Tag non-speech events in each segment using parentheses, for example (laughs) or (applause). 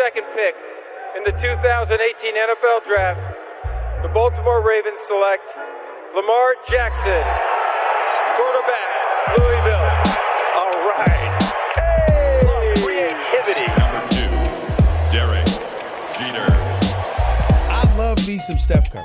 22nd pick in the 2018 NFL Draft, the Baltimore Ravens select Lamar Jackson, quarterback, Louisville. All right. Hey! Creativity. Number two, Derek Jeter. I love me some Steph Curry.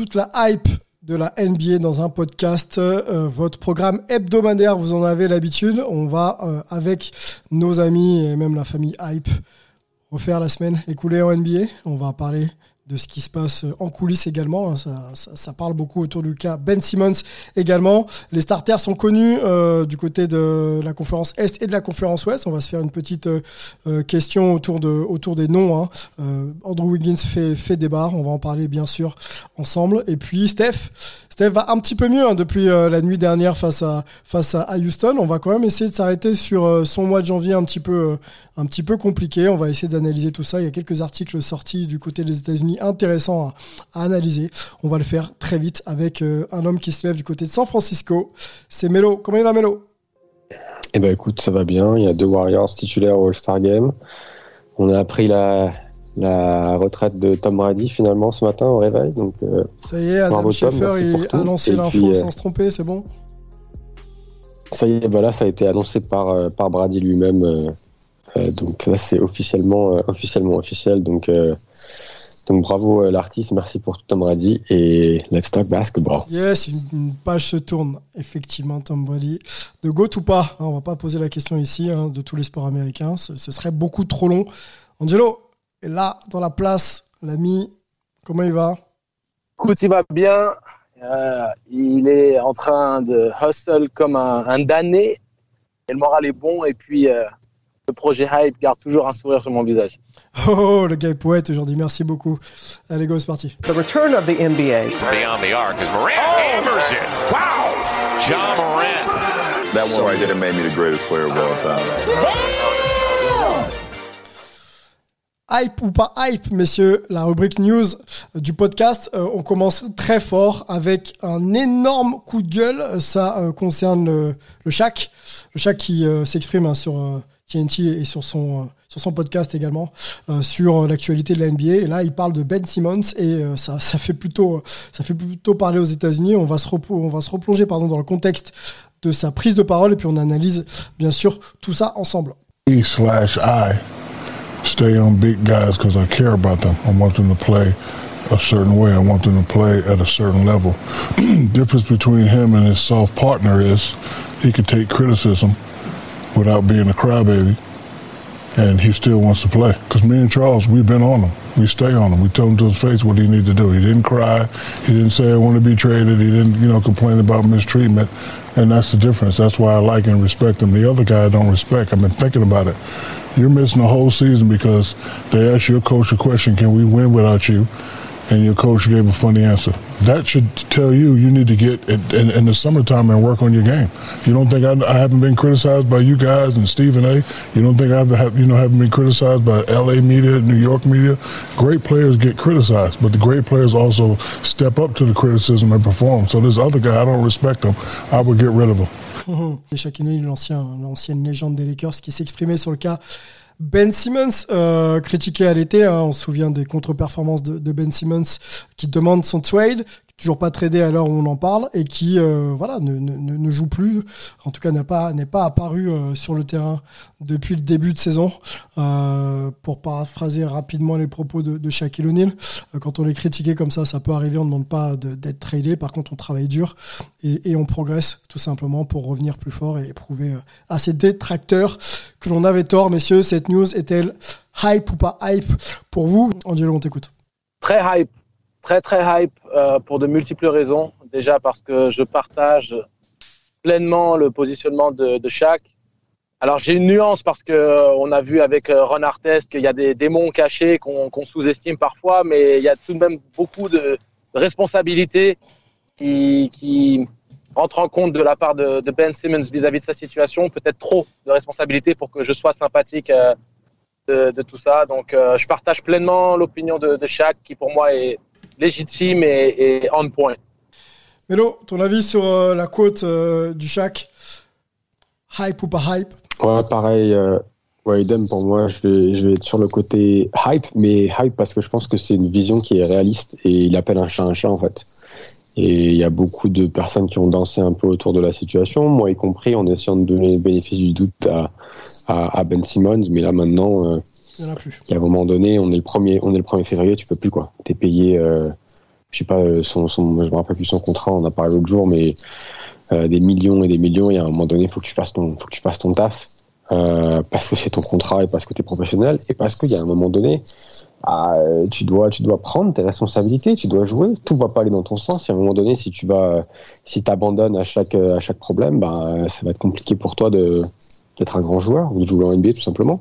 Toute la hype de la NBA dans un podcast, euh, votre programme hebdomadaire, vous en avez l'habitude. On va, euh, avec nos amis et même la famille Hype, refaire la semaine écoulée en NBA. On va parler de ce qui se passe en coulisses également. Ça, ça, ça parle beaucoup autour du cas Ben Simmons également. Les starters sont connus euh, du côté de la conférence Est et de la conférence Ouest. On va se faire une petite euh, question autour, de, autour des noms. Hein. Euh, Andrew Wiggins fait, fait débat. On va en parler bien sûr ensemble. Et puis Steph. Steph va un petit peu mieux hein, depuis euh, la nuit dernière face à, face à Houston. On va quand même essayer de s'arrêter sur euh, son mois de janvier un petit peu, euh, un petit peu compliqué. On va essayer d'analyser tout ça. Il y a quelques articles sortis du côté des États-Unis intéressants à, à, analyser. On va le faire très vite avec un homme qui se lève du côté de San Francisco. C'est Melo. Comment il va Melo? Eh ben écoute, ça va bien. Il y a deux Warriors titulaires au All-Star Game. On a appris la, la retraite de Tom Brady finalement ce matin au réveil. Donc, euh, ça y est, Adam Scheffer a lancé l'info euh, sans se tromper, c'est bon? Ça y est, bah là ça a été annoncé par, euh, par Brady lui-même. Euh, donc là c'est officiellement, officiellement officiel. Donc, donc bravo l'artiste, merci pour tout Tom Brady et let's talk basketball. Yes, une, page se tourne, effectivement Tom Brady. De GOAT ou pas hein, On va pas poser la question ici hein, de tous les sports américains, ce, ce serait beaucoup trop long. Angelo, et là, dans la place, l'ami, comment il va? Écoute, il va bien. Euh, il est en train de hustle comme un, un damné. Et le moral est bon. Et puis, euh, le projet Hype garde toujours un sourire sur mon visage. Oh, le gars est poète aujourd'hui. Merci beaucoup. Allez, go, c'est parti. The return of the NBA. Beyond the arc as Morant oh. hammers it. Wow! John Morant. That one so right there made me the greatest player of all time. Hype ou pas hype, messieurs, la rubrique news du podcast. Euh, on commence très fort avec un énorme coup de gueule. Ça euh, concerne le, le Shaq, le Shaq qui euh, s'exprime hein, sur TNT et sur son sur son podcast également sur l'actualité de la NBA. Et là, il parle de Ben Simmons et ça, ça fait plutôt ça fait plutôt parler aux États-Unis. On va se on va se replonger pardon dans le contexte de sa prise de parole et puis on analyse bien sûr tout ça ensemble. E slash I. stay on big guys because I care about them. I want them to play a certain way. I want them to play at a certain level. (clears throat) Difference between him and his soft partner is he can take criticism without being a crybaby, and he still wants to play. Because me and Charles, we've been on him. We stay on him. We tell him to his face what he needs to do. He didn't cry. He didn't say I want to be traded. He didn't, you know, complain about mistreatment. And that's the difference. That's why I like and respect him. The other guy I don't respect. I've been thinking about it. You're missing the whole season because they asked your coach a question, can we win without you? And your coach gave a funny answer. That should tell you you need to get in, in, in the summertime and work on your game. You don't think I, I, haven't been criticized by you guys and Stephen A. You don't think I've have, you know haven't been criticized by L.A. media, New York media. Great players get criticized, but the great players also step up to the criticism and perform. So this other guy, I don't respect him. I would get rid of him. (laughs) Shaquille l'ancien, l'ancienne légende des Lakers, qui s'exprimait sur le cas Ben Simmons, euh, critiqué à l'été, hein, on se souvient des contre-performances de, de, Ben Simmons, qui demande son trade, toujours pas tradé à l'heure où on en parle et qui euh, voilà ne, ne, ne, joue plus en tout cas n'est pas n'est pas apparu euh, sur le terrain depuis le début de saison. Euh, pour paraphraser rapidement les propos de, de Shaquille O'Neal quand on est critiqué comme ça ça peut arriver on ne demande pas d'être tradé par contre on travaille dur et, on progresse tout simplement pour revenir plus fort et prouver à ces détracteurs que l'on avait tort. Messieurs cette news est-elle hype ou pas hype pour vous? Angelo on t'écoute. Très hype très très hype euh, pour de multiples raisons. Déjà parce que je partage pleinement le positionnement de, de Shaq. Alors j'ai une nuance parce que euh, on a vu avec euh, Ron Artest qu'il y a des démons cachés qu'on sous-estime parfois, mais il y a tout de même beaucoup de responsabilités qui, qui entrent en compte de la part de, Ben Simmons vis-à-vis de sa situation, peut-être trop de responsabilités pour que je sois sympathique de, tout ça. Donc je partage pleinement l'opinion de, de Shaq qui pour moi est légitime et, et on point. Melo, ton avis sur la quote du Shaq? Hype ou pas hype? Ouais, pareil. Euh, ouais, idem pour moi. Je vais, je vais être sur le côté hype, mais hype parce que je pense que c'est une vision qui est réaliste et il appelle un chat un chat en fait. Et il y a beaucoup de personnes qui ont dansé un peu autour de la situation, moi y compris, en essayant de donner le bénéfice du doute à, à, Ben Simmons. Mais là maintenant, euh, il y en a. À un moment donné, on est le premier, on est le 1er février, tu peux plus quoi. T'es payé, euh, je sais pas, euh, son, je me rappelle plus son contrat, on a parlé l'autre jour, mais euh, des millions et des millions. Et à un moment donné, il faut que tu fasses ton, faut que tu fasses ton taf. Parce que c'est ton contrat et parce que tu es professionnel et parce qu'il y a un moment donné, ah, tu dois, tu dois prendre tes responsabilités, tu dois jouer. Tout va pas aller dans ton sens. Et à un moment donné, si tu vas, si t'abandonnes à chaque, à chaque problème, bah, ça va être compliqué pour toi d'être un grand joueur ou de jouer en NBA tout simplement.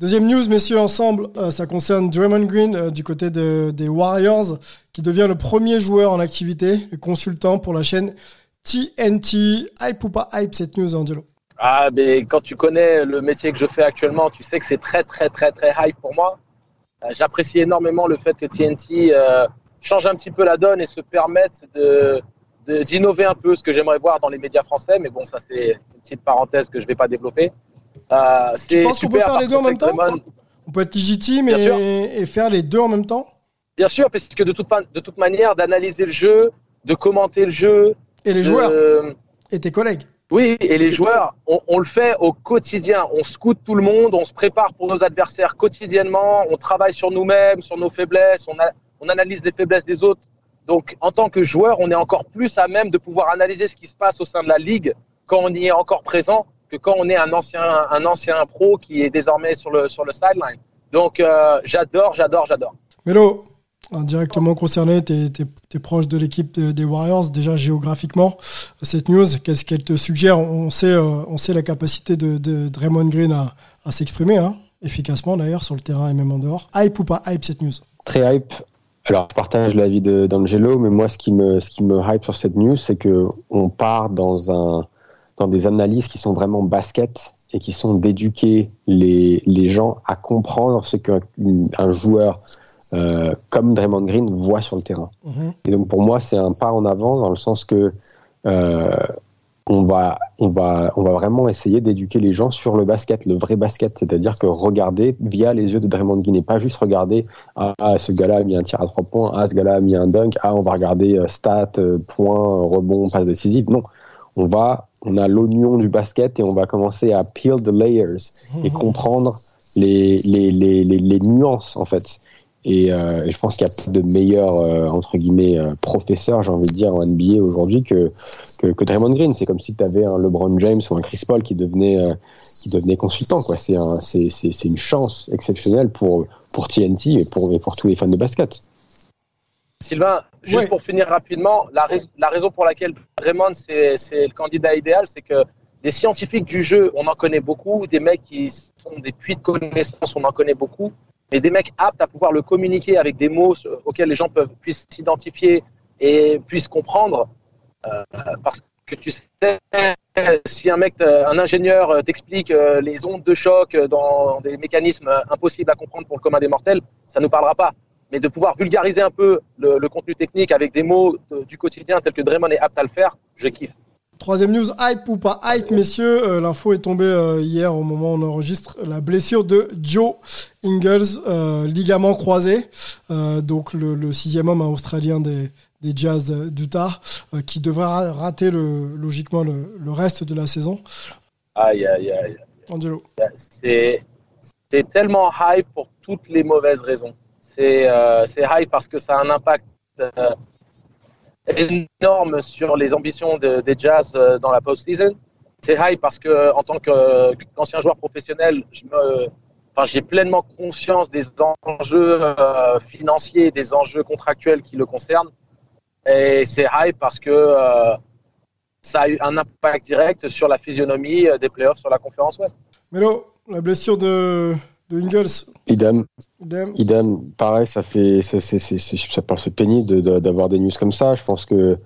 Deuxième news, messieurs, ensemble, euh, ça concerne Draymond Green du côté des Warriors, qui devient le premier joueur en activité et consultant pour la chaîne TNT. Hype ou pas hype cette news, Angelo? Ah, mais quand tu connais le métier que je fais actuellement, tu sais que c'est très, très, très, très hype pour moi. Euh, j'apprécie énormément le fait que TNT euh, change un petit peu la donne et se permette d'innover un peu ce que j'aimerais voir dans les médias français. Mais bon, ça, c'est une petite parenthèse que je ne vais pas développer. Euh, tu penses qu'on peut faire les deux en même temps On peut être légitime et, et, faire les deux en même temps Bien sûr, parce que de toute, de toute manière, d'analyser le jeu, de commenter le jeu, et les joueurs Et tes collègues Oui, et les joueurs, on, le fait au quotidien. On scoute tout le monde, on se prépare pour nos adversaires quotidiennement, on travaille sur nous-mêmes, sur nos faiblesses, on, on analyse les faiblesses des autres. Donc, en tant que joueur, on est encore plus à même de pouvoir analyser ce qui se passe au sein de la ligue quand on y est encore présent que quand on est un ancien, un ancien pro qui est désormais sur le, sur le sideline. Donc, euh, j'adore, j'adore, j'adore. Melo, directement concerné, tu es, proche de l'équipe des Warriors, déjà géographiquement. Cette news, qu'est-ce qu'elle te suggère? On sait, euh, on sait la capacité de, Draymond Green à, s'exprimer, hein, efficacement d'ailleurs, sur le terrain et même en dehors. Hype ou pas hype cette news? Très hype. Alors, je partage l'avis d'Angelo, mais moi, ce qui, me, ce qui me hype sur cette news, c'est qu'on part dans, un, dans des analyses qui sont vraiment basket et qui sont d'éduquer les, les gens à comprendre ce qu'un joueur euh, comme Draymond Green voit sur le terrain. Mhm. Et donc pour moi, c'est un pas en avant dans le sens que euh, on va, on va, on va vraiment essayer d'éduquer les gens sur le basket, le vrai basket, c'est-à-dire que regarder via les yeux de Draymond Green et pas juste regarder ah, ah ce gars-là a mis un tir à trois points, ah ce gars-là a mis un dunk, ah on va regarder euh, stats, points, rebond, passe décisive. Non, on va, on a l'oignon du basket et on va commencer à peel the layers et mhm. comprendre les, les, les, les, nuances en fait. Euh, et, je pense qu'il y a pas de meilleur, euh, entre guillemets, euh, professeur, j'ai envie de dire, en NBA aujourd'hui que, que, Draymond Green. C'est comme si tu avais un LeBron James ou un Chris Paul qui devenait, qui devenait consultant. Quoi. C'est, un, c'est, c'est, une chance exceptionnelle pour, pour TNT et pour, et pour tous les fans de basket. Sylvain, juste pour finir rapidement, la, la, raison pour laquelle Draymond c'est, le candidat idéal, c'est que des scientifiques du jeu, on en connaît beaucoup, des mecs qui sont des puits de connaissances, on en connaît beaucoup mais des mecs aptes à pouvoir le communiquer avec des mots auxquels les gens peuvent, puissent s'identifier et puissent comprendre. Euh, parce que tu sais, si un mec, un ingénieur t'explique euh, les ondes de choc dans des mécanismes impossibles à comprendre pour le commun des mortels, ça ne nous parlera pas. Mais de pouvoir vulgariser un peu le, contenu technique avec des mots du quotidien tels que Draymond est apte à le faire, je kiffe. Troisième news, hype ou pas hype, messieurs. Euh, l'info est tombée euh, hier au moment où on enregistre la blessure de Joe Ingles, euh, ligament croisé. donc le, sixième homme australien des, des Jazz d'Utah, qui devrait rater le, logiquement le, reste de la saison. Aïe, aïe, aïe. Angelo. C'est tellement hype pour toutes les mauvaises raisons. C'est hype parce que ça a un impact énorme sur les ambitions des Jazz euh, dans la post-season. C'est high parce que en tant qu'ancien joueur professionnel, j'ai pleinement conscience des enjeux euh, financiers, des enjeux contractuels qui le concernent. Et c'est high parce que euh, ça a eu un impact direct sur la physionomie euh, des playoffs sur la conférence Ouest. Melo, la blessure de, de Ingles. Idem. Idem. Idem. Pareil, ça fait, c'est, c'est, c'est, ça peut se pénible de, d'avoir des news comme ça. Je pense que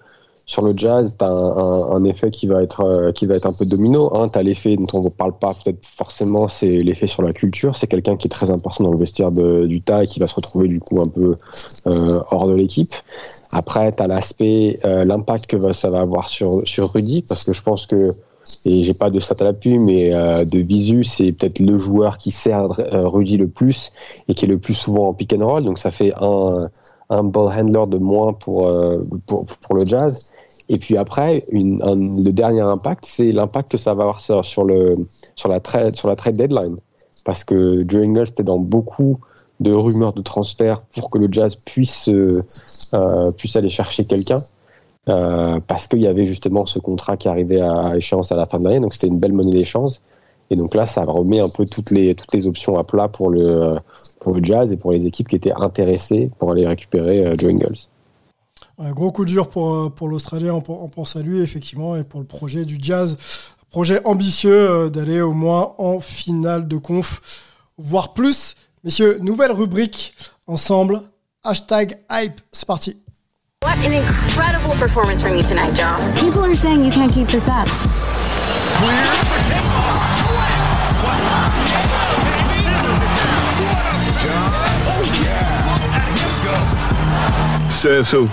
sur le jazz, tu as un, un, effet qui va être, euh, qui va être un peu domino. Hein. Tu as l'effet dont on ne parle pas peut-être forcément, c'est l'effet sur la culture. C'est quelqu'un qui est très important dans le vestiaire de, du tas et qui va se retrouver du coup un peu euh, hors de l'équipe. Après, tu as l'aspect, euh, l'impact que ça va avoir sur, sur Rudy, parce que je pense que, et j'ai pas de stat à l'appui, mais euh, de visu, c'est peut-être le joueur qui sert euh, Rudy le plus et qui est le plus souvent en pick and roll. Donc ça fait un, ball handler de moins pour, euh, pour, pour le jazz. Et puis après, le dernier impact, c'est l'impact que ça va avoir sur, le, sur, la trade, sur la trade deadline. Parce que Joe Ingles était dans beaucoup de rumeurs de transfert pour que le Jazz puisse, puisse aller chercher quelqu'un. Euh, parce qu'il y avait justement ce contrat qui arrivait à échéance à la fin de l'année, donc c'était une belle monnaie d'échange. Et donc là, ça remet un peu toutes les, options à plat pour le, pour le Jazz et pour les équipes qui étaient intéressées pour aller récupérer euh, Joe Ingles. Un gros coup dur pour, pour l'Australien, on, on pense à lui effectivement, et pour le projet du Jazz. Projet ambitieux euh, d'aller au moins en finale de conf, voire plus. Messieurs, nouvelle rubrique ensemble. Hashtag hype, c'est parti. What an incredible performance from you tonight, John. People are saying you can't keep this up. Says who?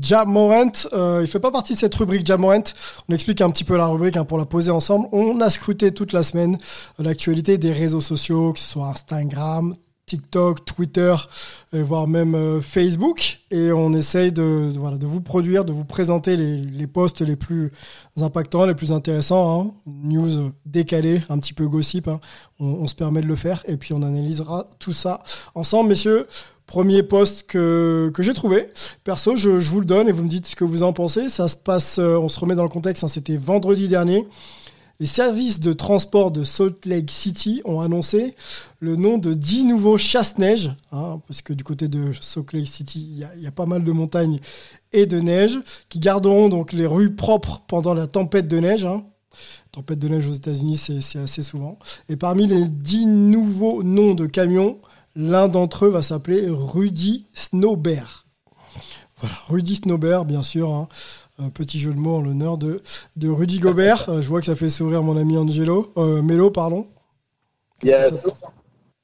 Jamorant, euh, il fait pas partie de cette rubrique Jamorant. On explique un petit peu la rubrique hein, pour la poser ensemble. On a scruté toute la semaine l'actualité des réseaux sociaux, que ce soit Instagram, TikTok, Twitter, voire même euh, Facebook. Et on essaye de, vous produire, de vous présenter les, posts les plus impactants, les plus intéressants. Hein. News décalées, un petit peu gossip. Hein. On, se permet de le faire. Et puis on analysera tout ça ensemble, messieurs. Premier post que, que j'ai trouvé. Perso, je, je, vous le donne et vous me dites ce que vous en pensez. Ça se passe, euh, on se remet dans le contexte, hein, c'était vendredi dernier. Les services de transport de Salt Lake City ont annoncé le nom de 10 nouveaux chasse-neige, hein, parce que du côté de Salt Lake City, il y, a pas mal de montagnes et de neige, qui garderont donc les rues propres pendant la tempête de neige. Hein. Tempête de neige aux États-Unis, c'est assez souvent. Et parmi les 10 nouveaux noms de camions, l'un d'entre eux va s'appeler Rudy Snowbear. Voilà, Rudy Snowbear, bien sûr. Hein petit jeu de mots en l'honneur de, de Rudy Gobert. je vois que ça fait sourire mon ami Angelo. Euh, Melo, pardon. Yes.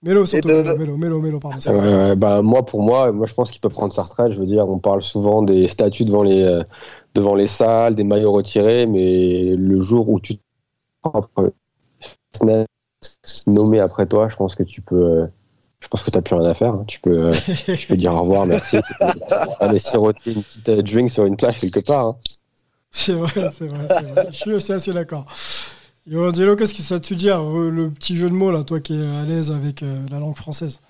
Mélo, surtout. Mélo, Mélo, Mélo, Mélo, pardon. Euh, bah, moi, pour moi, moi, je pense qu'il peut prendre sa retraite. Je veux dire, on parle souvent des statues devant les, euh, devant les salles, des maillots retirés, mais le jour où tu nommé après toi, je pense que tu peux je pense que tu n'as plus rien à faire. Hein. Tu, peux, euh, tu peux dire au revoir, merci. (laughs) aller siroter une petite euh, drink sur une plage quelque part. Hein. C'est vrai, c'est vrai, vrai, Je suis aussi assez d'accord. Yo, Angelo, qu'est-ce que ça te dit le petit jeu de mots, là, toi qui es à l'aise avec euh, la langue française?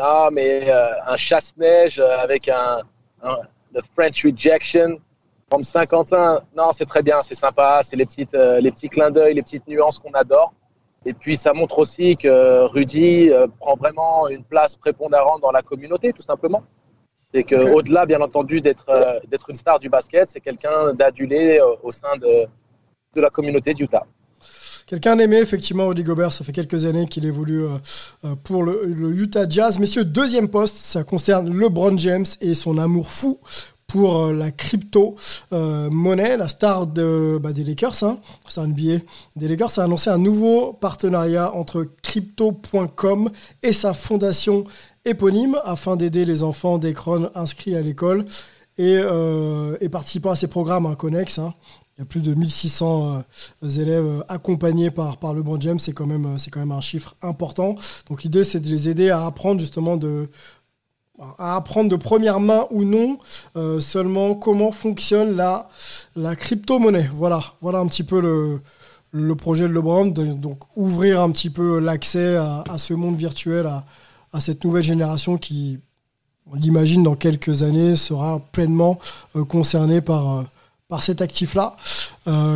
Non, mais euh, un chasse-neige avec un, un, le French Rejection comme Saint-Quentin, non, c'est très bien, c'est sympa, c'est les, petites, euh, les petits clins d'œil, les petites nuances qu'on adore. Et puis ça montre aussi que Rudy euh, prend vraiment une place prépondérante dans la communauté, tout simplement. C'est qu'au-delà, bien entendu, d'être euh, d'être une star du basket, c'est quelqu'un d'adulé euh, au sein de, de la communauté d'Utah. Quelqu'un aimé, effectivement, Rudy Gobert. Ça fait quelques années qu'il évolue pour le, le, Utah Jazz. Messieurs, deuxième poste, ça concerne LeBron James et son amour fou pour la crypto euh, monnaie, la star de, bah, des Lakers, hein, c'est un NBA des Lakers, a annoncé un nouveau partenariat entre crypto.com et sa fondation éponyme afin d'aider les enfants d'Ekron inscrits à l'école et, euh, et, participant à ces programmes hein, connexes. Hein. Il y a plus de 1600 euh, élèves accompagnés par, par LeBron James, c'est quand, quand même un chiffre important. Donc l'idée, c'est de les aider à apprendre justement de, à apprendre de première main ou non euh, seulement comment fonctionne la, la crypto-monnaie. Voilà, voilà un petit peu le, le projet de LeBron, donc ouvrir un petit peu l'accès à, ce monde virtuel, à, cette nouvelle génération qui, on l'imagine, dans quelques années sera pleinement euh, concernée par, euh, par cet actif-là.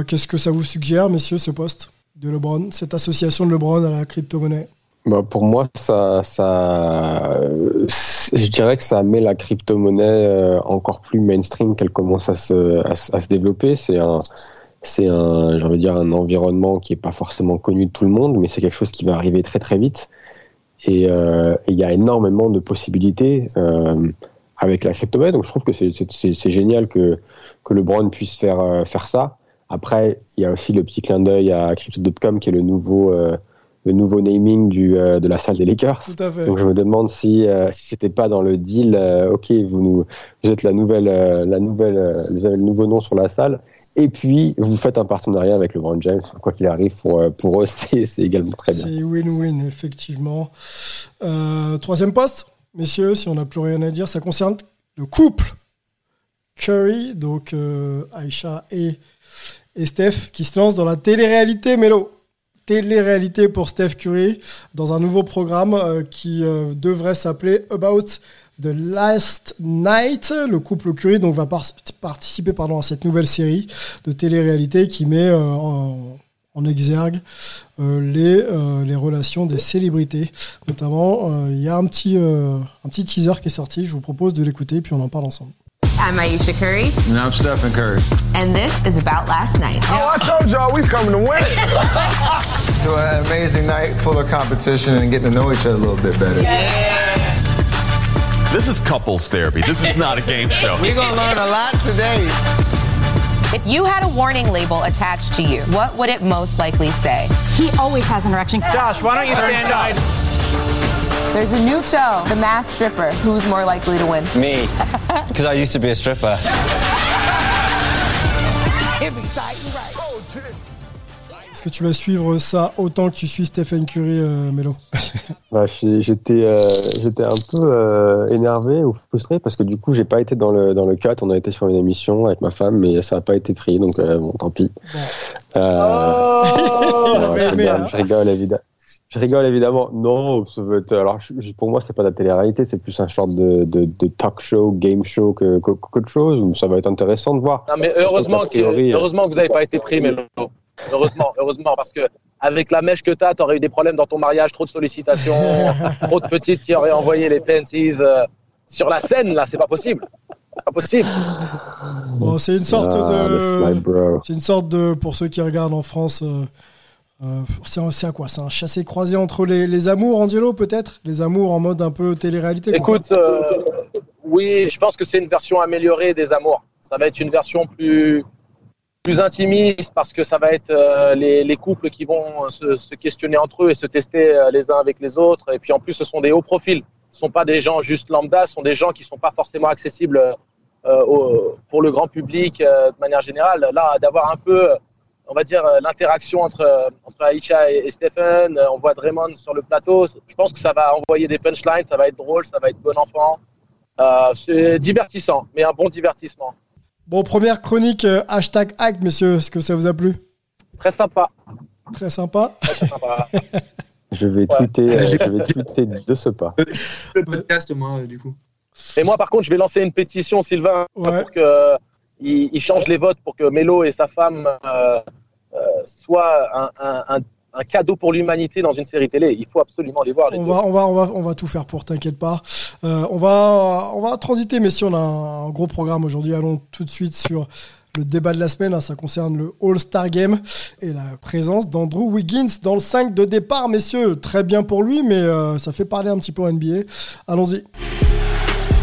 Qu'est-ce que ça vous suggère, messieurs, ce poste de LeBron, cette association de LeBron à la crypto-monnaie? Bah, pour moi, ça, je dirais que ça met la crypto-monnaie euh, encore plus mainstream qu'elle commence à se, développer. C'est un, c'est un, j'ai dire, un environnement qui est pas forcément connu de tout le monde, mais c'est quelque chose qui va arriver très très vite. Et euh, il y a énormément de possibilités euh, avec la crypto-monnaie. Donc je trouve que c'est, génial que que LeBron puisse faire faire ça. Après, il y a aussi le petit clin d'œil à Crypto.com qui est le nouveau le nouveau naming du, euh, de la salle des Lakers. Tout à fait. Donc je me demande si, euh, si c'était pas dans le deal, euh, ok, vous, nous, vous êtes la nouvelle, la nouvelle, vous avez le nouveau nom sur la salle, et puis vous faites un partenariat avec le LeBron James. Quoi qu'il arrive, pour, pour eux, (laughs) c'est également très bien. C'est win-win, effectivement. troisième poste, messieurs, si on n'a plus rien à dire, ça concerne le couple Curry, donc Aisha et, et Steph, qui se lancent dans la télé-réalité Melo télé-réalité pour Steph Curry dans un nouveau programme euh, qui euh, devrait s'appeler About the Last Night. Le couple Curry donc va participer pardon, à cette nouvelle série de télé-réalité qui met euh, en, exergue les, les relations des célébrités. Notamment, il y a un petit, un petit teaser qui est sorti. Je vous propose de l'écouter puis on en parle ensemble. I'm Aisha Curry. And I'm Stephen Curry. And this is about last night. Oh, I told y'all we coming to win. to (laughs) an amazing night full of competition and getting to know each other a little bit better. Yeah. This is couples therapy. This is not a game show. We're going to learn a lot today. If you had a warning label attached to you, what would it most likely say? He always has an erection. Josh, why don't you stand up? There's a new show, The Masked Stripper. Who's more likely to win? Me, (laughs) because I used to be a stripper. Est-ce que tu vas suivre ça autant que tu suis Stephen Curry, euh, Melo? (laughs) Bah, J'étais euh, j'étais un peu euh, énervé ou frustré parce que du coup, j'ai pas été dans le, dans le cut. On a été sur une émission avec ma femme, mais ça n'a pas été pris, donc euh, bon, tant pis. Euh, oh, (laughs) je rigole, évidemment. Je rigole évidemment. Non, ça veut être, alors pour moi, c'est pas de la télé-réalité, c'est plus un genre de, de, de, talk show, game show que qu'autre chose. Ça va être intéressant de voir. Non, mais heureusement, que, euh, heureusement que vous n'avez pas été pris, mais heureusement, heureusement, parce que avec la mèche que tu as, tu aurais eu des problèmes dans ton mariage, trop de sollicitations, (laughs) trop de petites qui auraient envoyé les panties euh, sur la scène. Là, c'est pas possible. Pas possible. Bon, c'est une sorte ah, de, c'est une sorte de, pour ceux qui regardent en France. Euh, euh, c'est un, quoi? C'est un chassé-croisé entre les, les amours, Angelo, peut-être? Les amours en mode un peu télé-réalité Écoute, euh, oui, je pense que c'est une version améliorée des amours. Ça va être une version plus, plus intimiste parce que ça va être euh, les, les, couples qui vont se, se, questionner entre eux et se tester les uns avec les autres. Et puis en plus, ce sont des hauts profils. Ce ne sont pas des gens juste lambda, ce sont des gens qui ne sont pas forcément accessibles au, pour le grand public de manière générale. Là, d'avoir un peu on va dire, euh, l'interaction entre, euh, entre Aisha et, Stephen. Euh, on voit Draymond sur le plateau. Je pense que ça va envoyer des punchlines, ça va être drôle, ça va être bon enfant. c'est divertissant, mais un bon divertissement. Bon, première chronique, hashtag hack, messieurs. Est-ce que ça vous a plu? Très sympa. Très sympa. Très sympa. (laughs) je vais tweeter, je vais (laughs) tweeter de ce pas. Le podcast, moi, du coup. Et moi, par contre, je vais lancer une pétition, Sylvain, pour que il, change les votes pour que Melo et sa femme euh, euh, soient un, cadeau pour l'humanité dans une série télé. Il faut absolument les voir. on, va, on, va, on, va, on va tout faire pour, t'inquiète pas. Euh, on, va, on va transiter, mais si on a un gros programme aujourd'hui, allons tout de suite sur le débat de la semaine. Hein. ça concerne le All-Star Game et la présence d'Andrew Wiggins dans le 5 de départ, messieurs. Très bien pour lui, mais ça fait parler un petit peu en NBA. Allons-y.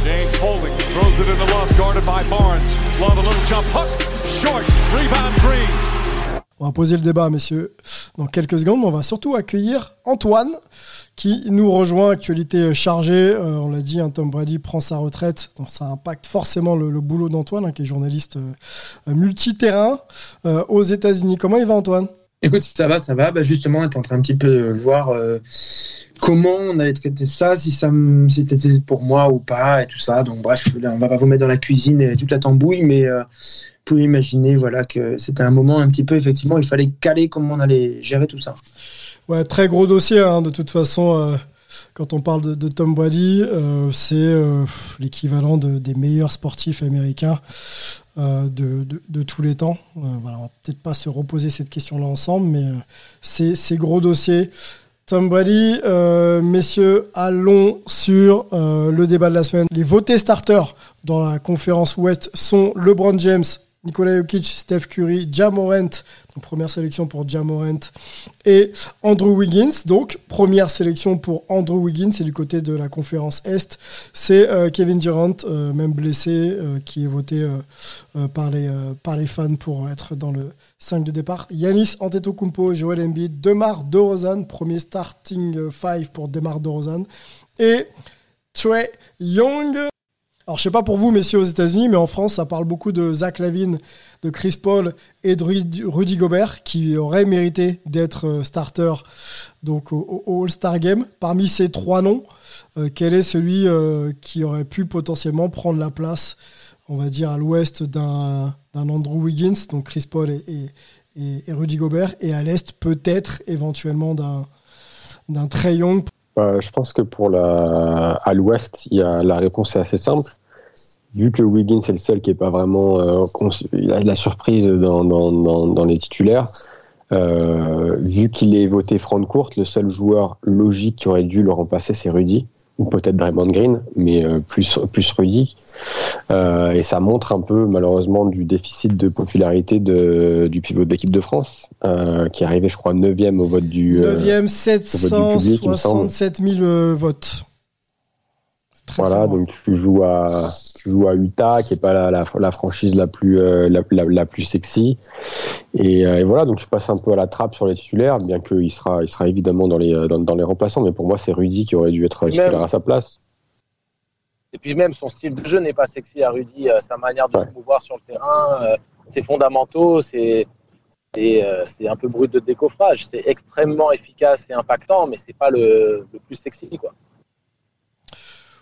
James Holding On va poser le débat, messieurs, dans quelques secondes. On va surtout accueillir Antoine, qui nous rejoint. Actualité chargée. Euh, on l'a dit, hein, Tom Brady prend sa retraite. Donc ça impacte forcément le, boulot d'Antoine, hein, qui est journaliste euh, multiterrain euh, aux États-Unis. Comment il va, Antoine? Écoute, ça va, ça va. Bah, justement, on est en train un petit peu de voir euh, comment on allait traiter ça, si c'était pour moi ou pas, et tout ça. Donc, bref, là, on va pas vous mettre dans la cuisine et toute la tambouille, mais euh, vous pouvez imaginer voilà, que c'était un moment un petit peu, effectivement, il fallait caler comment on allait gérer tout ça. Ouais, très gros dossier, hein, de toute façon. Euh, quand on parle de, Tom Brady, c'est l'équivalent des meilleurs sportifs américains. Euh, de, tous les temps. Euh, voilà, on va peut-être pas se reposer cette question-là ensemble, mais euh, c'est gros dossier. Tom Brady, messieurs, allons sur le débat de la semaine. Les votés starters dans la conférence Ouest sont LeBron James, Nikola Jokic, Steph Curry, Jamorant, première sélection pour Jamorant, et Andrew Wiggins. Donc, première sélection pour Andrew Wiggins, c'est du côté de la conférence Est. C'est euh, Kevin Durant, euh, même blessé, euh, qui est voté par, les, par les fans pour être dans le 5 de départ. Yanis Antetokounmpo, Joel Embiid, Demar DeRozan, premier starting 5 pour Demar DeRozan, et Trey Young. Alors, je sais pas pour vous, messieurs, aux États-Unis, mais en France, ça parle beaucoup de Zach Lavine, de Chris Paul et de Rudy- Gobert, qui auraient mérité d'être euh, starter donc, au, All-Star Game. Parmi ces trois noms, euh, quel est celui euh, qui aurait pu potentiellement prendre la place, on va dire, à l'ouest d'un Andrew Wiggins, donc Chris Paul et Rudy Gobert, et à l'est, peut-être, éventuellement, d'un d'un Trey Young. Euh, je pense que pour la à l'Ouest, il y a la réponse est assez simple. Vu que Wiggins est le seul qui est pas vraiment euh, la surprise dans, les titulaires, euh, vu qu'il est voté front courte, le seul joueur logique qui aurait dû le remplacer, c'est Rudy, ou peut-être Draymond Green, mais euh, plus, plus Rudy. Euh, et ça montre un peu, malheureusement, du déficit de popularité de, du pivot de l'équipe de France, euh, qui est arrivé, je crois, 9e au vote du, euh, 9e, au vote du public, il me semble. 767 000 euh, Voilà, donc tu joues à tu joues à Utah, qui est pas la, la, la franchise la plus euh, la, plus sexy. Et, euh, et voilà, donc tu passes un peu à la trappe sur les titulaires, bien qu'il sera il sera évidemment dans les euh, dans, dans les remplaçants, mais pour moi c'est Rudy qui aurait dû être titulaire à sa place. Et puis même son style de jeu n'est pas sexy à Rudy, sa manière de se mouvoir sur le terrain, ses fondamentaux, c'est c'est c'est un peu brut de décoffrage. C'est extrêmement efficace et impactant, mais c'est pas le, le plus sexy quoi.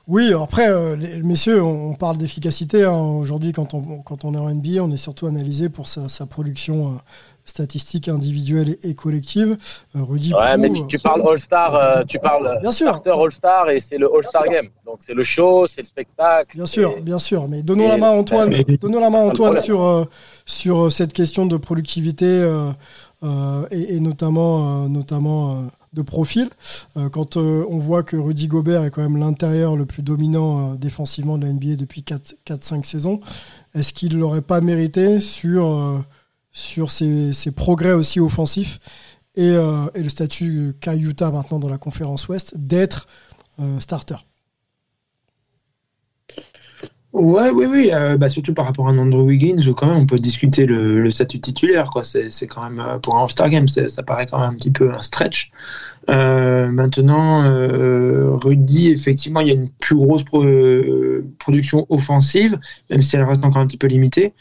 Oui, après, euh, les, messieurs, on, parle d'efficacité. hein. Aujourd'hui, quand on, quand on est en NBA, on est surtout analysé pour sa, sa production euh, statistique individuelle et, et collective. Euh, Rudy Ouais, mais prouve- tu, tu parles All-Star, tu parles Bien sûr. All-Star et c'est le All-Star Game. Donc c'est le show, c'est le spectacle. Bien sûr, bien sûr. Mais donnons la main à Antoine, Mais- donnons la main à Antoine sur, sur cette question de productivité et, et notamment, notamment de profil. Euh, quand euh, on voit que Rudy Gobert est quand même l'intérieur le plus dominant euh, défensivement de la NBA depuis 4-5 saisons, est-ce qu'il ne l'aurait pas mérité sur, sur ses, progrès aussi offensifs et, et le statut qu'a Utah maintenant dans la conférence Ouest d'être starter? Ouais, oui, oui, euh, bah, surtout par rapport à un Andrew Wiggins, où quand même on peut discuter le, statut titulaire, quoi. C'est, quand même, euh, pour un All-Star Game, ça paraît quand même un petit peu un stretch. Euh, maintenant, euh, Rudy, effectivement, il y a une plus grosse pro- production offensive, même si elle reste encore un petit peu limitée.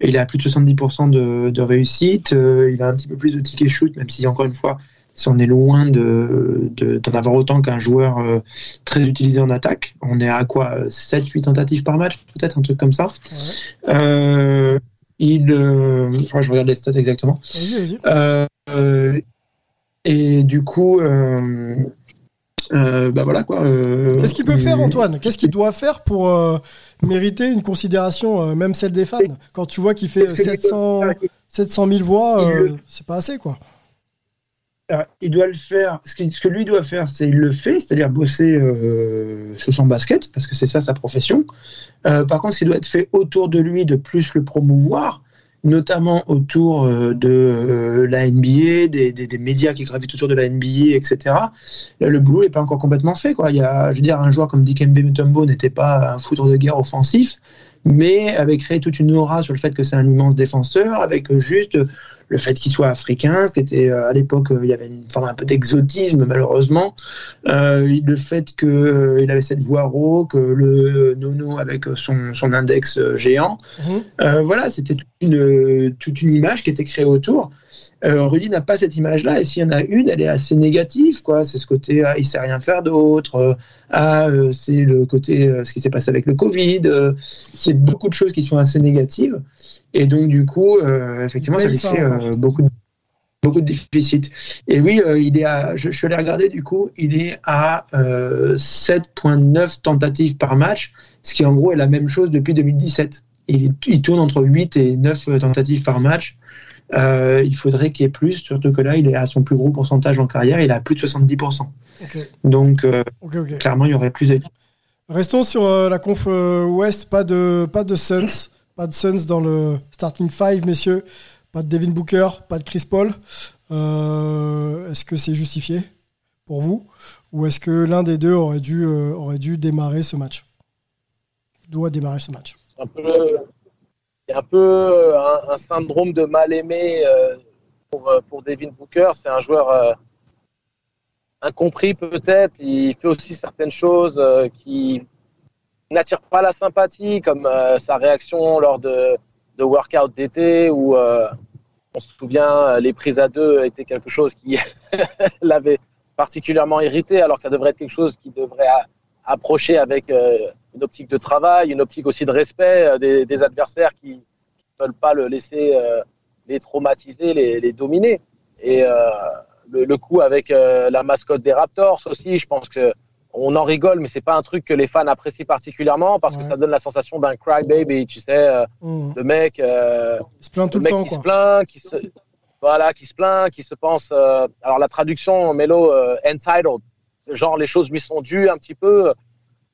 Et il a plus de 70% de, de réussite, il a un petit peu plus de tickets shoot, même si, encore une fois, si on est loin de, de- d'en avoir autant qu'un joueur euh, très utilisé en attaque. On est à quoi 7-8 tentatives par match, peut-être, un truc comme ça. Euh, il, euh, je regarde les stats exactement. Vas-y, vas-y. Et du coup, bah voilà quoi. Qu'est-ce qu'il peut faire, Antoine? Qu'est-ce qu'il doit faire pour mériter une considération, même celle des fans? Quand tu vois qu'il fait Qu'est-ce que lui 700, 700 000 voix, c'est pas assez, quoi. Il doit le faire. Ce, que lui doit faire, c'est il le fait, c'est-à-dire bosser euh, sur son basket, parce que c'est ça sa profession. Euh, par contre, ce qui doit être fait autour de lui, de plus le promouvoir, notamment autour euh, de euh, la NBA, des, des- médias qui gravitent autour de la NBA, etc. Le boulot n'est pas encore complètement fait. Quoi. Il y a, je veux dire, un joueur comme Dikembe Mutombo n'était pas un foudre de guerre offensif, mais avait créé toute une aura sur le fait que c'est un immense défenseur, avec juste le fait qu'il soit africain, ce qui était euh, à l'époque, euh, il y avait une forme un peu d'exotisme malheureusement, Euh, le fait qu'il avait cette voix rauque, le nono avec son, son index géant. Euh, voilà, c'était toute une, toute une image qui était créée autour. Euh, Rudy n'a pas cette image-là, et s'il y en a une, elle est assez négative, quoi. C'est ce côté, ah, il sait rien faire d'autre, euh, ah, euh, c'est le côté, euh, ce qui s'est passé avec le Covid, c'est beaucoup de choses qui sont assez négatives, et donc du coup, effectivement, ça lui fait beaucoup de beaucoup de déficit. Et oui, euh, il est à, je, allé regarder du coup, il est à euh, 7,9 tentatives par match, ce qui en gros est la même chose depuis 2017. il, il tourne entre 8 et 9 tentatives par match. Euh, il faudrait qu'il y ait plus, surtout que là, il est à son plus gros pourcentage en carrière, il est à plus de 70%. Donc, euh, clairement, il y aurait plus à dire. Restons sur euh, la conf Ouest, pas de, pas de Suns, pas de Suns dans le starting five, messieurs, pas de Devin Booker, pas de Chris Paul. est-ce que c'est justifié pour vous? Ou est-ce que l'un des deux aurait dû, aurait dû démarrer ce match? Doit démarrer ce match un peu c'est un peu euh, un, syndrome de mal aimé euh, pour, euh, pour Devin Booker. C'est un joueur incompris peut-être. Il fait aussi certaines choses qui n'attirent pas la sympathie, comme sa réaction lors de, de workout d'été où on se souvient, les prises à deux étaient quelque chose qui (laughs) l'avait particulièrement irrité, alors que ça devrait être quelque chose qui devrait approcher avec une optique de travail, une optique aussi de respect euh, des, adversaires qui ne veulent pas le laisser euh, les traumatiser, les, dominer. Et euh, le, coup avec la mascotte des Raptors aussi, je pense que on en rigole, mais c'est pas un truc que les fans apprécient particulièrement parce que ça donne la sensation d'un crybaby, tu sais, mmh. le mec, il se plaint tout le, temps, qui se plaint, qui se, voilà, qui se plaint, qui se pense. alors la traduction, Melo, entitled, genre les choses lui sont dues un petit peu.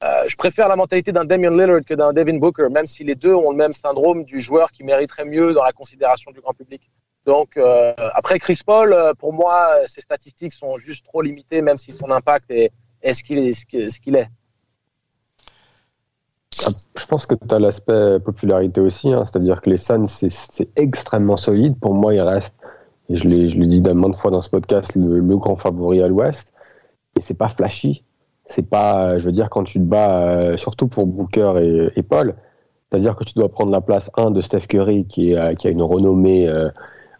Euh, je préfère la mentalité d'un Damian Lillard que d'un Devin Booker, même si les deux ont le même syndrome du joueur qui mériterait mieux dans la considération du grand public. Donc, euh, après Chris Paul, euh, pour moi, ses statistiques sont juste trop limitées, même si son impact est, ce qu'il est. Ah, je pense que tu as l'aspect popularité aussi, hein. c'est-à-dire que les Suns, c'est extrêmement solide. Pour moi, il reste, et je, le dis maintes fois dans ce podcast, le grand favori à l'Ouest. Et c'est pas flashy c'est pas, je veux dire, quand tu te bats, euh, surtout pour Booker et, Paul, c'est-à-dire que tu dois prendre la place, un, de Steph Curry, qui, qui a une renommée euh,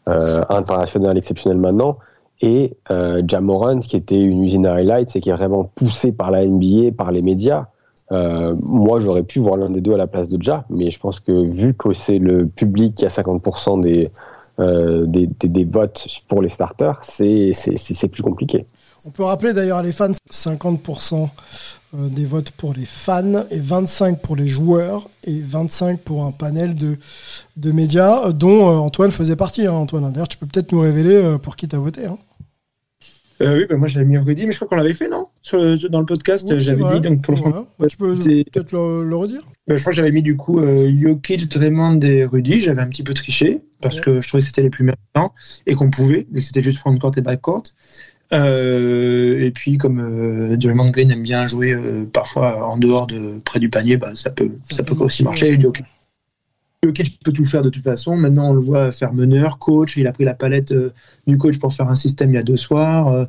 euh, internationale exceptionnelle maintenant, et euh, Jamorant, qui était une usine à highlights et qui est vraiment poussé par la NBA, par les médias. moi, j'aurais pu voir l'un des deux à la place de Ja, mais je pense que vu que c'est le public qui a 50% des, des, des, des, votes pour les starters, c'est plus compliqué. On peut rappeler d'ailleurs à les fans 50% euh, des votes pour les fans et 25% pour les joueurs et 25% pour un panel de, de médias dont euh, Antoine faisait partie. Hein, Antoine, d'ailleurs, tu peux peut-être nous révéler euh, pour qui tu as voté. Hein. oui, bah, moi j'avais mis Rudy, mais je crois qu'on l'avait fait, non? Dans le podcast, j'avais dit. Donc pour bah, tu peux peut-être le, redire bah, Je crois que j'avais mis du coup Jokic, Draymond et Rudy. J'avais un petit peu triché parce que je trouvais que c'était les plus méritants et qu'on pouvait, vu que c'était juste front court et back court. Euh, et puis, comme euh, Draymond Green aime bien jouer euh, parfois en dehors de près du panier, bah, ça peut, ça, peut aussi marcher. Jokic peut tout faire de toute façon. Maintenant, on le voit faire meneur, coach. Il a pris la palette euh, du coach pour faire un système il y a deux soirs. Euh.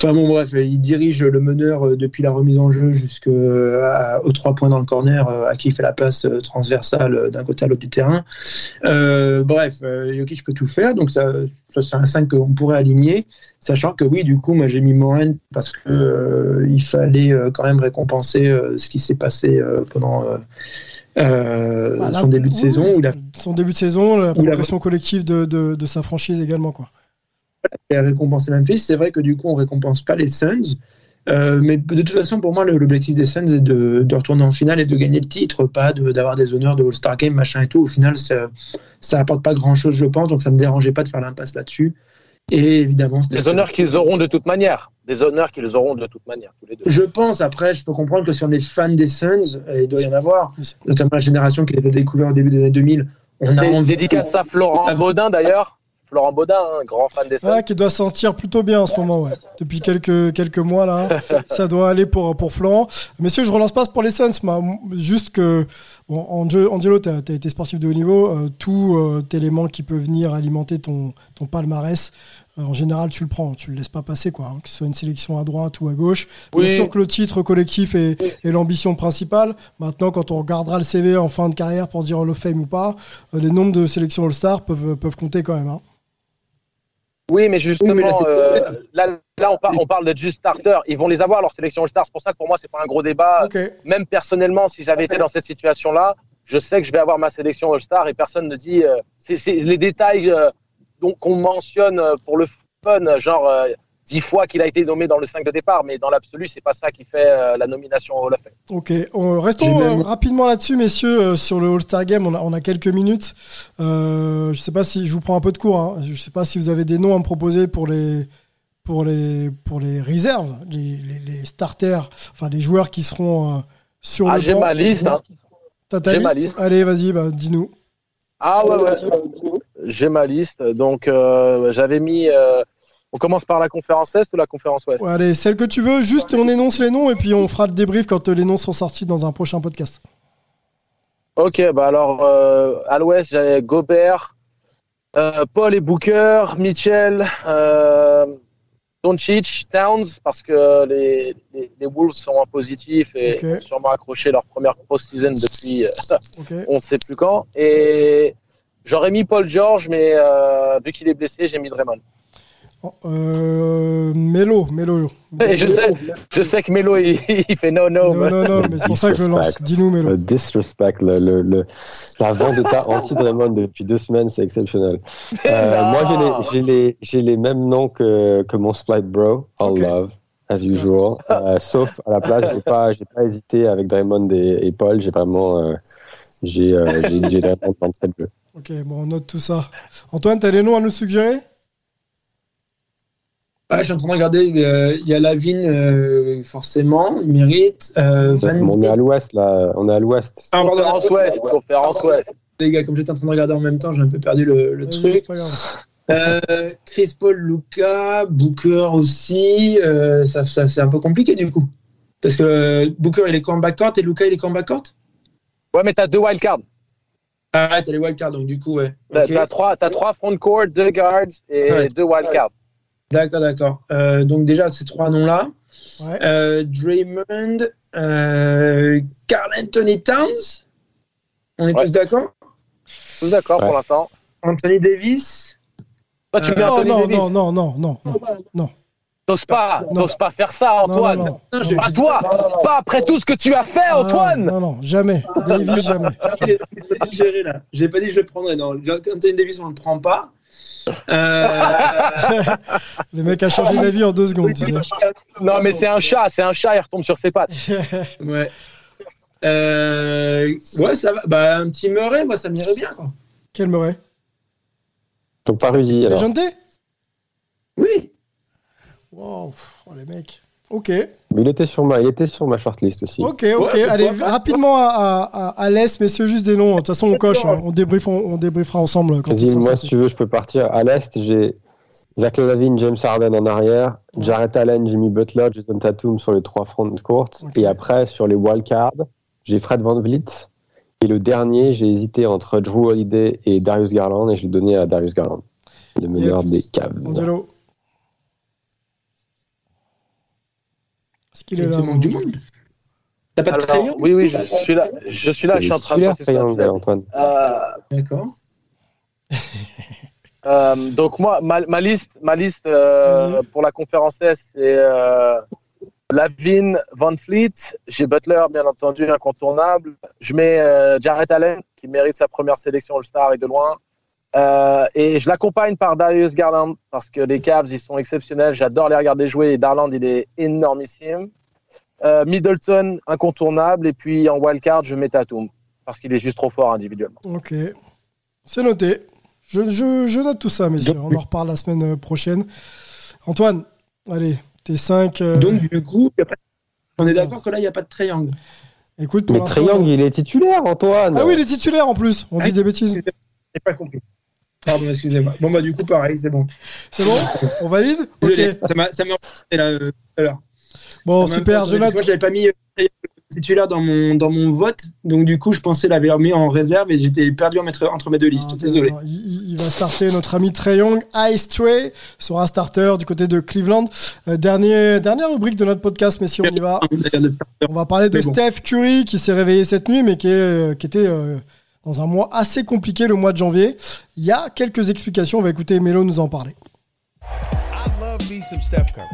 Enfin bon, bref, il dirige le meneur euh, depuis la remise en jeu jusqu'aux trois points dans le corner, à qui il fait la passe transversale d'un côté à l'autre du terrain. bref, Jokic peut tout faire. Donc ça, c'est un 5 qu'on pourrait aligner, sachant que oui, du coup, moi j'ai mis Morin parce que il fallait quand même récompenser ce qui s'est passé pendant euh, bah, son début de saison. Son début de saison, la progression collective de, de, sa franchise également. Quoi. Et récompenser Memphis, c'est vrai que du coup on récompense pas les Suns. Euh, mais de toute façon, pour moi, l'objectif des Suns est de, de, retourner en finale et de gagner le titre, pas d'avoir des honneurs de All-Star Game, machin et tout. Au final, ça, ça apporte pas grand-chose, je pense, donc ça me dérangeait pas de faire l'impasse là-dessus. Et évidemment, des honneurs qu'ils auront de toute manière. Des honneurs qu'ils auront de toute manière, tous les deux. Je pense, après, je peux comprendre que si on est fan des Suns, il doit y en avoir, notamment la génération qui les a découverts au début des années 2000. On a envie Dédicace à Florent Baudin d'ailleurs. Florent Baudin, un grand fan des Suns. qui doit sentir plutôt bien en ce moment, ouais. Depuis quelques, quelques mois, là. ça doit aller pour, pour Florent. Messieurs, je relance pas pour les Suns, mais juste que, bon, Angelo, tu as, été sportif de haut niveau. Euh, tout euh, élément qui peut venir alimenter ton, ton palmarès, euh, en général, tu le prends, tu le laisses pas passer, quoi. Hein, que ce soit une sélection à droite ou à gauche. Bien sûr que le titre collectif est, l'ambition principale. Maintenant, quand on regardera le CV en fin de carrière pour dire Hall of Fame ou pas, euh, les nombres de sélections All-Star peuvent, peuvent compter quand même. Hein. Oui, mais justement, euh, là, là, on, parle d'être juste starter. Ils vont les avoir, leur sélection All-Star. C'est pour ça que pour moi, c'est pas un gros débat. Même personnellement, si j'avais été dans cette situation-là, je sais que je vais avoir ma sélection All-Star et personne ne dit. c'est les détails qu'on mentionne pour le fun, genre euh, dix fois qu'il a été nommé dans le 5 de départ, mais dans l'absolu, c'est pas ça qui fait euh, la nomination au Hall of Fame. Ok, on- restons J'ai même- euh, rapidement là-dessus, messieurs, euh, sur le All-Star Game. On a, on a quelques minutes. Euh, je sais pas si je vous prends un peu de cours. Hein. Je sais pas si vous avez des noms à me proposer pour les pour les pour les réserves, les, les- les starters, enfin les joueurs qui seront euh, sur Ah, le j'ai banc. ma liste. hein. T'as ta J'ai ma liste liste. Allez, vas-y, bah, dis-nous. Ah ouais, ouais. J'ai ma liste. Donc, euh, j'avais mis. euh, on commence par la conférence Est ou la conférence Ouest? Ouais, allez, celle que tu veux. Juste, on énonce les noms et puis on fera le débrief quand euh, les noms seront sortis dans un prochain podcast. Ok, bah alors, euh, à l'Ouest, j'avais Gobert, Paul et Booker, Mitchell, Doncic, Towns, parce que les, les, les Wolves sont en positif et ont sûrement accroché leur première post-season depuis (laughs) on ne sait plus quand. Et j'aurais mis Paul George, mais euh, vu qu'il est blessé, j'ai mis Draymond. Euh, Melo, Melo. (laughs) Je sais, je sais que Melo, il, il fait no, no. Non, non, non, mais c'est pour ça que je le lance. Disrespect. Dis-nous, Melo. Le disrespect, le, le, le- la vendetta anti-Draymond depuis deux semaines, c'est exceptionnel. (laughs) Euh, moi, j'ai les, j'ai les, j'ai les mêmes noms que, que mon Splight Bro, All. Love, as usual. (laughs) Euh, sauf à la place, j'ai pas, j'ai pas hésité avec Draymond et, et Paul. J'ai vraiment, euh, j'ai, euh, j'ai, j'ai Draymond d'entrée de jeu. Ok, bon, on note tout ça. Antoine, t'as des noms à nous suggérer? Ouais, je suis en train de regarder. euh, Il y a Lavine, euh, forcément, il mérite. Euh, Van On est à l'ouest, là. On est à l'ouest. Ah, pardon, Conférence Ouest, conférence Ouest. Les gars, comme j'étais en train de regarder en même temps, j'ai un peu perdu le, truc. Euh, Chris Paul, Luca, Booker aussi. euh, ça, ça- c'est un peu compliqué du coup. Parce que Booker il est qu'en backcourt et Luca il est qu'en backcourt? Ouais, mais t'as deux wildcards. Ah, t'as les wildcards donc du coup, ouais. T'as Ok. t'as trois, t'as trois front court, deux guards et Ouais. deux wildcards. D'accord, d'accord. Euh, donc déjà, ces trois noms-là. Ouais. Euh, Draymond, euh, Carl Anthony Towns. On est Ouais. tous d'accord? Tous d'accord Ouais. pour l'instant. Anthony Davis. Toi, tu Euh, mets Non, Anthony non, Davis. non, non, non, non, non, non. T'oses pas, t'oses pas faire ça, Antoine. non, non. Non, je- Pas toi, pas après tout ce que tu as fait, Ah, Antoine. non, non, jamais. Davis, jamais. (laughs) Là? J'ai pas dit que je le prendrais. Non, Anthony Davis, on le prend pas. Euh, (laughs) Le mec a changé (laughs) d'avis en deux secondes, tu sais. Non, mais c'est un chat, c'est un chat, il retombe sur ses pattes. ouais. Euh, ouais, ça va. Bah, un petit Murray, moi, ça m'irait bien. Quoi. Quel Murray? Donc, pas Rudy, alors. Déjanté Oui. Wow, oh, les mecs. Ok, Mais il était sur ma, il était sur ma shortlist aussi. ok, ok. Ouais, Allez, rapidement à, à, à- à l'Est, messieurs, juste des noms. De toute façon, on coche. hein. On, débrief, on, on débriefera ensemble quand Vas-y, moi, sorti. si tu veux, je peux partir. À l'Est, j'ai Zach Lavine, James Harden en arrière, Jarrett Allen, Jimmy Butler, Jason Tatum sur les trois fronts courts. Ok. Et après, sur les wildcards, j'ai Fred Van Vliet. Et le dernier, j'ai hésité entre Drew Holiday et Darius Garland, et je l'ai donné à Darius Garland, le meilleur des Cavs. Est-ce qu'il est là manque du monde. T'as pas de Alors, crayon oui, oui, je suis là. Je suis là, je suis en train de passer sur la triangle, Antoine. Euh, D'accord. euh, donc moi, ma, ma liste, ma liste euh, pour la conférence Est, c'est euh, Lavine, Van Fleet. J'ai Butler, bien entendu, incontournable. Je mets euh, Jarrett Allen, qui mérite sa première sélection All-Star et de loin. Euh, et je l'accompagne par Darius Garland, parce que les Cavs, ils sont exceptionnels. J'adore les regarder jouer. Et Garland, il est énormissime. Euh, Middleton, incontournable. Et puis en wildcard, je mets Tatum, parce qu'il est juste trop fort individuellement. Ok. C'est noté. Je, je, je note tout ça, messieurs. On en reparle la semaine euh, prochaine. Antoine, allez, tes 5. Donc, du coup, y a pas- on est d'accord que là, il n'y a pas de triangle. Écoute, pour Mais. Triangle, il est titulaire, Antoine. Ah oui, il est titulaire en plus. On dit Ah, des bêtises. J'ai pas compris. Pardon, excusez-moi. Bon, bah, du coup, pareil, c'est bon. C'est bon On valide Ok. Ça m'a ça m'a embêté, là, euh, tout à l'heure. Bon, super. que Moi, j'avais pas mis euh, titulaire dans mon, dans mon vote. Donc, du coup, je pensais l'avoir mis en réserve et j'étais perdu entre, entre mes deux listes. Non, Désolé. non, il, il va starter notre ami Trey Young. Ice Trey sera starter du côté de Cleveland. Euh, dernier, dernière rubrique de notre podcast, messieurs, on y va. On va parler de Mais bon. Steph Curry qui s'est réveillé cette nuit, mais qui, est, euh, qui était euh, dans un mois assez compliqué, le mois de janvier. Il y a quelques explications. On va écouter Melo nous en parler. I love me some Steph Curry.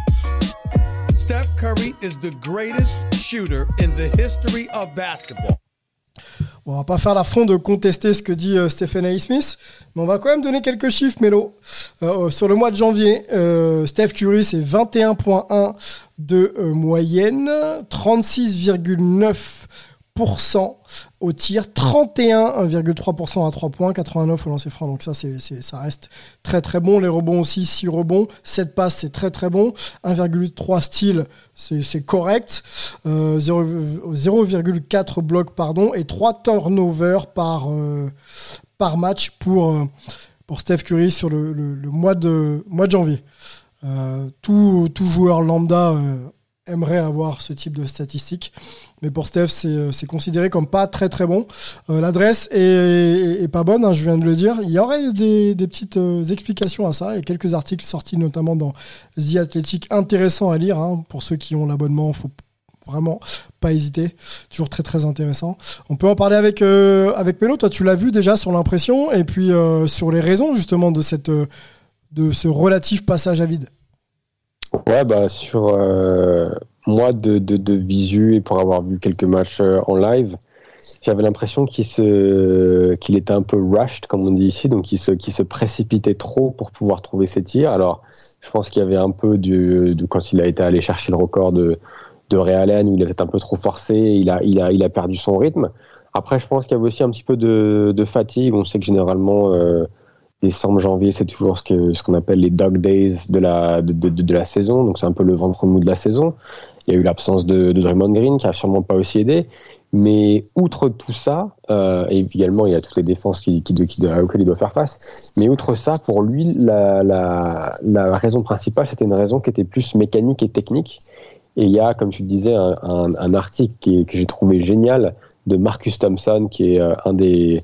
Steph Curry is the greatest shooter in the history of basketball. Bon, on va pas faire la fond de contester ce que dit euh, Stephen A. Smith, mais on va quand même donner quelques chiffres, Mélo. Euh, sur le mois de janvier, euh, Steph Curry, c'est 21.1 de euh, moyenne, 36,9% au tir, 31,3% à 3 points, 89 au lancer franc. Donc ça, c'est, ça reste très très bon. Les rebonds aussi, 6 rebonds, 7 passes, c'est très très bon. 1,3 steals, c'est, correct. Euh, 0 0,4 blocs, pardon, et 3 turnovers par, euh, par match pour, euh, pour Steph Curry sur le, le- le mois, de, mois de janvier. Euh, tout, tout joueur lambda euh, aimerait avoir ce type de statistiques. Mais pour Steph, c'est euh, considéré comme pas très très bon. Euh, L'adresse est, pas bonne, hein, je viens de le dire. Il y aurait des, petites euh, explications à ça et quelques articles sortis notamment dans The Athletic intéressants à lire. hein. Pour ceux qui ont l'abonnement, faut vraiment pas hésiter. Toujours très très intéressant. On peut en parler avec, euh, avec Melo. Toi, tu l'as vu déjà sur l'impression et puis sur les raisons justement de, cette, de ce relatif passage à vide. Ouais, bah sur euh, moi de, de, de visu et pour avoir vu quelques matchs euh, en live, j'avais l'impression qu'il se qu'il était un peu rushed comme on dit ici, donc qu'il se qu'il se précipitait trop pour pouvoir trouver ses tirs. Alors, je pense qu'il y avait un peu du, de quand il a été allé chercher le record de de Ray Allen où il était un peu trop forcé, il a il a il a perdu son rythme. Après, je pense qu'il y avait aussi un petit peu de, de fatigue. On sait que généralement euh, décembre, janvier, c'est toujours ce que ce qu'on appelle les dog days de la de, de, la saison. Donc c'est un peu le ventre mou de la saison. Il y a eu l'absence de, de Draymond Green qui a sûrement pas aussi aidé. Mais outre tout ça, euh, et également il y a toutes les défenses qui, qui, qui, auxquelles il doit faire face. Mais outre ça, pour lui, la, la, la raison principale, c'était une raison qui était plus mécanique et technique. Et il y a, comme tu le disais, un, un, un article qui que j'ai trouvé génial de Marcus Thompson, qui est euh, un des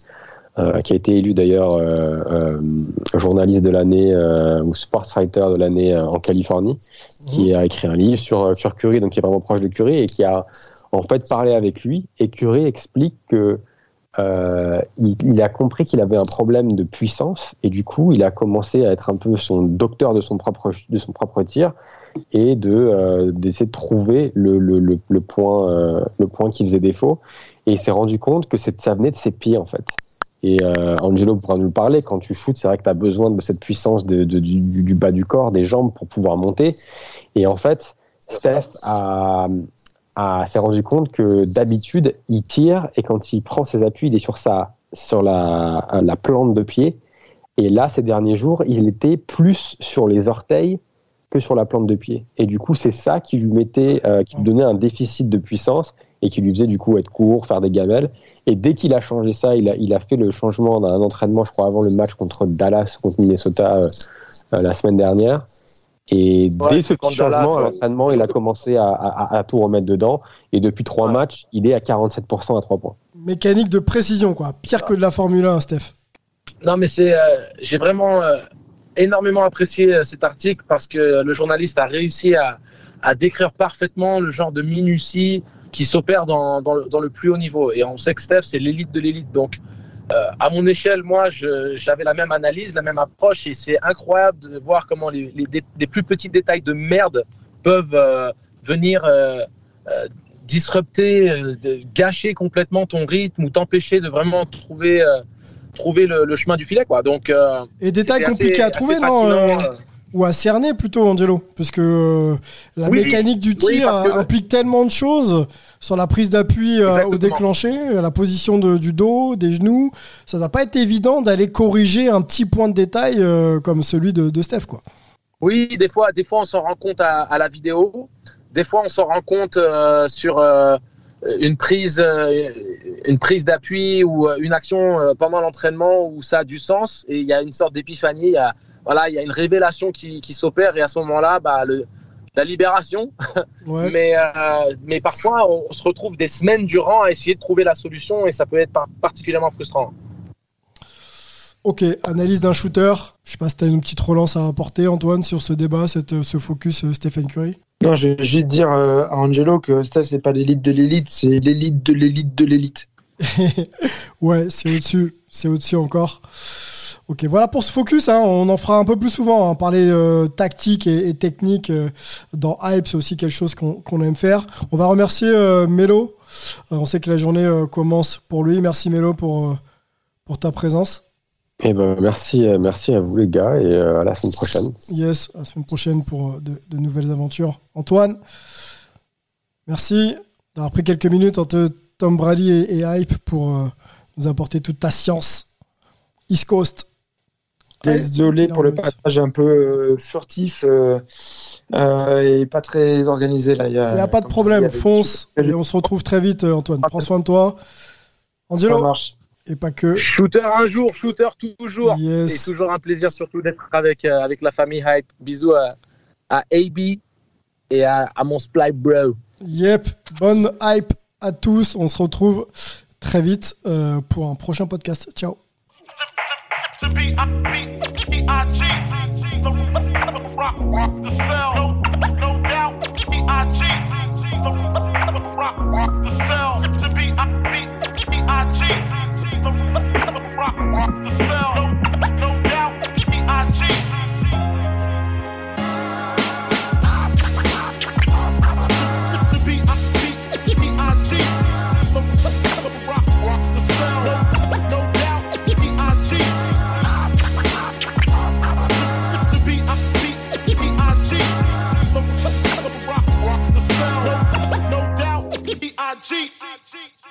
qui a été élu d'ailleurs euh, euh, journaliste de l'année ou sportswriter de l'année en Californie, mmh. qui a écrit un livre sur, sur Curry, donc qui est vraiment proche de Curry et qui a en fait parlé avec lui. Et Curry explique que il, il, a compris qu'il avait un problème de puissance et du coup il a commencé à être un peu son docteur de son propre de son propre tir et de d'essayer de trouver le, le, le, le point le point qui faisait défaut et il s'est rendu compte que ça venait de ses pieds en fait. Et euh, Angelo pourra nous le parler, quand tu shootes, c'est vrai que tu as besoin de cette puissance du, bas du corps, des jambes pour pouvoir monter. Et en fait, Steph s'est rendu compte que d'habitude, il tire et quand il prend ses appuis, il est sur, sa, sur la, la plante de pied. Et là, ces derniers jours, il était plus sur les orteils que sur la plante de pied. Et du coup, c'est ça qui lui mettait, euh, qui lui donnait un déficit de puissance et qui lui faisait du coup être court, faire des gamelles. Et dès qu'il a changé ça, il a, il a fait le changement d'un entraînement, je crois, avant le match contre Dallas, contre Minnesota euh, euh, la semaine dernière. Et ouais, dès ce petit changement à l'entraînement, il a commencé à, à, à, tout remettre dedans. Et depuis trois ouais. matchs, il est à 47% à 3 points. Mécanique de précision, quoi. Pire que de la Formule 1, Steph. Non, mais c'est, euh, j'ai vraiment énormément apprécié cet article parce que le journaliste a réussi à, à décrire parfaitement le genre de minutie qui s'opère dans, dans, le, dans, le plus haut niveau. Et on sait que Steph, c'est l'élite de l'élite. Donc, euh, à mon échelle, moi, j'avais la même analyse, la même approche. Et c'est incroyable de voir comment les, les, les, plus petits détails de merde peuvent euh, venir euh, disrupter, de gâcher complètement ton rythme ou t'empêcher de vraiment trouver, trouver le, le, chemin du filet. Quoi. Donc, et détails compliqués à trouver, non ou à cerner plutôt, Angelo, parce que euh, la oui, mécanique du tir oui, que... implique tellement de choses sur la prise d'appui euh, au déclencher, la position de, du dos, des genoux. Ça n'a pas été évident d'aller corriger un petit point de détail euh, comme celui de, de, Steph, quoi. Oui, des fois, des fois on s'en rend compte à, à, la vidéo. Des fois, on s'en rend compte euh, sur une prise, une prise d'appui ou une action pendant l'entraînement où ça a du sens et il y a une sorte d'épiphanie. Il y a voilà, il y a une révélation qui, qui s'opère et à ce moment-là, bah, le, la libération. (laughs) Ouais. mais, euh, mais parfois, on, on, se retrouve des semaines durant à essayer de trouver la solution et ça peut être par particulièrement frustrant. Ok, analyse d'un shooter. Je sais pas si tu as une petite relance à apporter, Antoine, sur ce débat, cette, ce focus euh, Stephen Curry. Non, je vais juste dire euh, à Angelo que Steph, c'est pas l'élite de l'élite, c'est l'élite de l'élite de l'élite. (laughs) ouais, c'est au-dessus. C'est au-dessus encore. Ok, voilà pour ce focus. Hein, on en fera un peu plus souvent. Hein, parler euh, tactique et, et technique euh, dans Hype, c'est aussi quelque chose qu'on qu aime faire. On va remercier euh, Melo on sait que la journée commence pour lui. Merci Mélo pour, pour ta présence. Eh ben, merci, merci à vous les gars et à la semaine prochaine. Yes, à la semaine prochaine pour de, de nouvelles aventures. Antoine, merci d'avoir pris quelques minutes entre Tom Brady et, et Hype pour nous apporter toute ta science. East Coast. Désolé pour le passage un peu euh, furtif euh, euh, et pas très organisé là. Il n'y a pas de problème, fonce et on se retrouve très vite, Antoine. Prends soin de toi. Angelo Ça marche. Et pas que. Shooter un jour, shooter toujours. Yes. Et toujours un plaisir surtout d'être avec, euh, avec la famille Hype. Bisous à, à AB et à, à mon Sply Bro. Yep, bonne hype à tous. On se retrouve très vite euh, pour un prochain podcast. Ciao. B-I-G, the rock, rock the cell. cheat. I cheat.